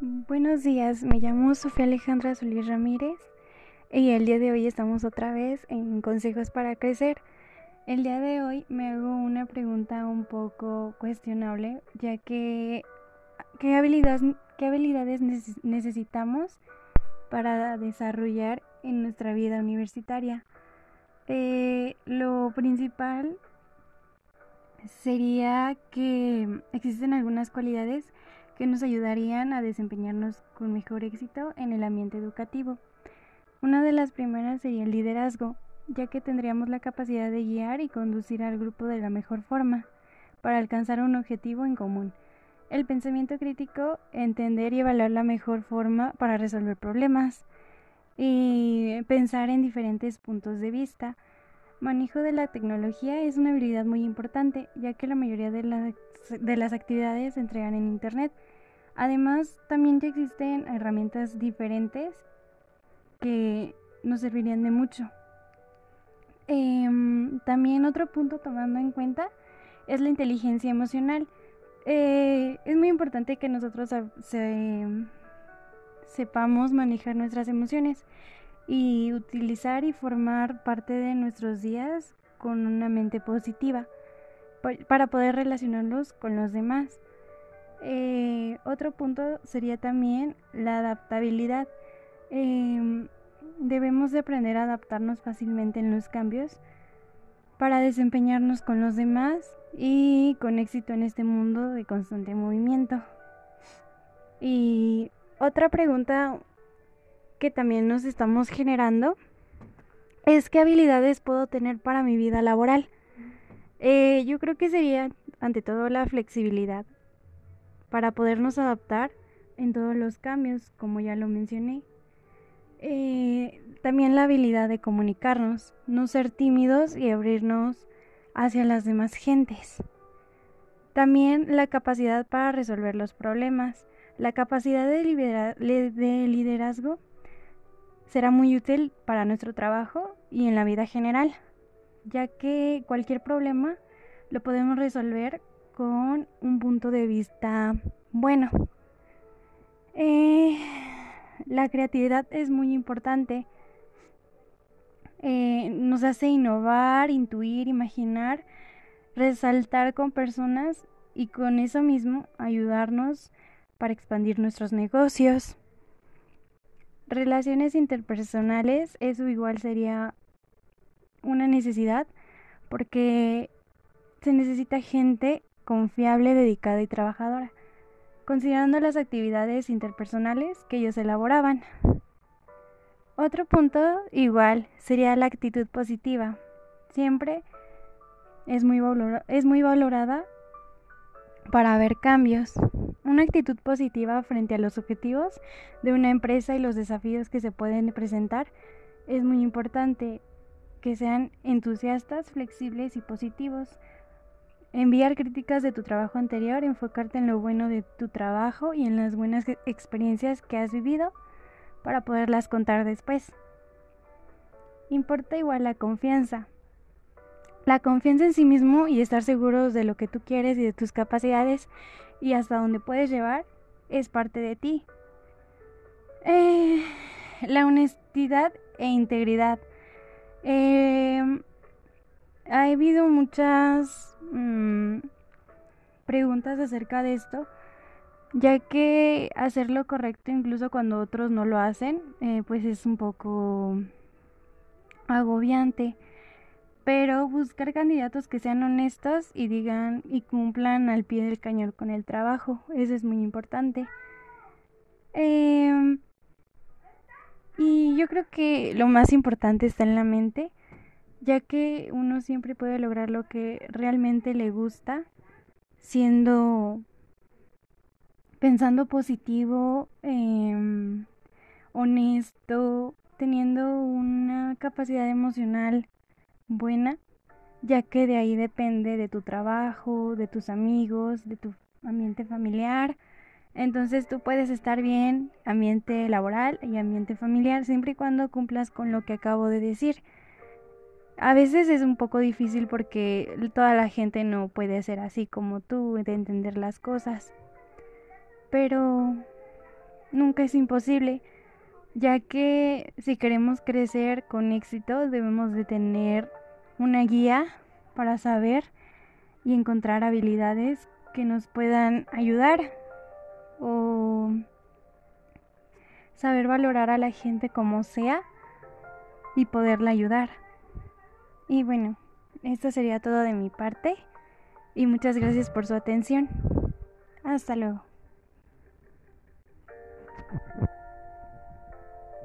Buenos días, me llamo Sofía Alejandra Solís Ramírez y el día de hoy estamos otra vez en Consejos para Crecer. El día de hoy me hago una pregunta un poco cuestionable, ya que ¿qué habilidades, necesitamos para desarrollar en nuestra vida universitaria? Eh, lo principal sería que existen algunas cualidades que nos ayudarían a desempeñarnos con mejor éxito en el ambiente educativo. Una de las primeras sería el liderazgo, ya que tendríamos la capacidad de guiar y conducir al grupo de la mejor forma para alcanzar un objetivo en común. El pensamiento crítico, entender y evaluar la mejor forma para resolver problemas y pensar en diferentes puntos de vista Manejo de la tecnología es una habilidad muy importante, ya que la mayoría de, las actividades se entregan en Internet. Además, también ya existen herramientas diferentes que nos servirían de mucho. Em, también otro punto tomando en cuenta es la inteligencia emocional. Eh, es muy importante que nosotros sepamos manejar nuestras emociones y utilizar y formar parte de nuestros días con una mente positiva para poder relacionarlos con los demás. Eh, otro punto sería también la adaptabilidad. Em, debemos de aprender a adaptarnos fácilmente en los cambios para desempeñarnos con los demás y con éxito en este mundo de constante movimiento. Y otra pregunta que también nos estamos generando es qué habilidades puedo tener para mi vida laboral. Eh, yo creo que sería ante todo la flexibilidad para podernos adaptar en todos los cambios, como ya lo mencioné. Eh, también la habilidad de comunicarnos, no ser tímidos y abrirnos hacia las demás gentes. También la capacidad para resolver los problemas, la capacidad de, de liderazgo será muy útil para nuestro trabajo y en la vida general, ya que cualquier problema lo podemos resolver con un punto de vista bueno. Eh, la creatividad es muy importante. Eh, nos hace innovar, intuir, imaginar, resaltar con personas y con eso mismo ayudarnos para expandir nuestros negocios. Relaciones interpersonales, eso igual sería una necesidad porque se necesita gente confiable, dedicada y trabajadora, considerando las actividades interpersonales que ellos elaboraban. Otro punto igual sería la actitud positiva. Siempre es muy, es muy valorada para ver cambios. Una actitud positiva frente a los objetivos de una empresa y los desafíos que se pueden presentar es muy importante. Que sean entusiastas, flexibles y positivos. Enviar críticas de tu trabajo anterior, enfocarte en lo bueno de tu trabajo y en las buenas experiencias que has vivido para poderlas contar después. Importa igual la confianza. La confianza en sí mismo y estar seguros de lo que tú quieres y de tus capacidades y hasta donde puedes llevar es parte de ti. Eh, la honestidad e integridad. Eh, ha habido muchas mm, preguntas acerca de esto, ya que hacer lo correcto incluso cuando otros no lo hacen, eh, pues es un poco agobiante pero buscar candidatos que sean honestos y digan y cumplan al pie del cañón con el trabajo, eso es muy importante. Em, y yo creo que lo más importante está en la mente, ya que uno siempre puede lograr lo que realmente le gusta, siendo, pensando positivo, em, honesto, teniendo una capacidad emocional buena, ya que de ahí depende de tu trabajo, de tus amigos, de tu ambiente familiar. Entonces tú puedes estar bien, ambiente laboral y ambiente familiar, siempre y cuando cumplas con lo que acabo de decir. A veces es un poco difícil porque toda la gente no puede ser así como tú, de entender las cosas. Pero nunca es imposible, ya que si queremos crecer con éxito debemos de tener una guía para saber y encontrar habilidades que nos puedan ayudar o saber valorar a la gente como sea y poderla ayudar. Y bueno, esto sería todo de mi parte y muchas gracias por su atención. Hasta luego.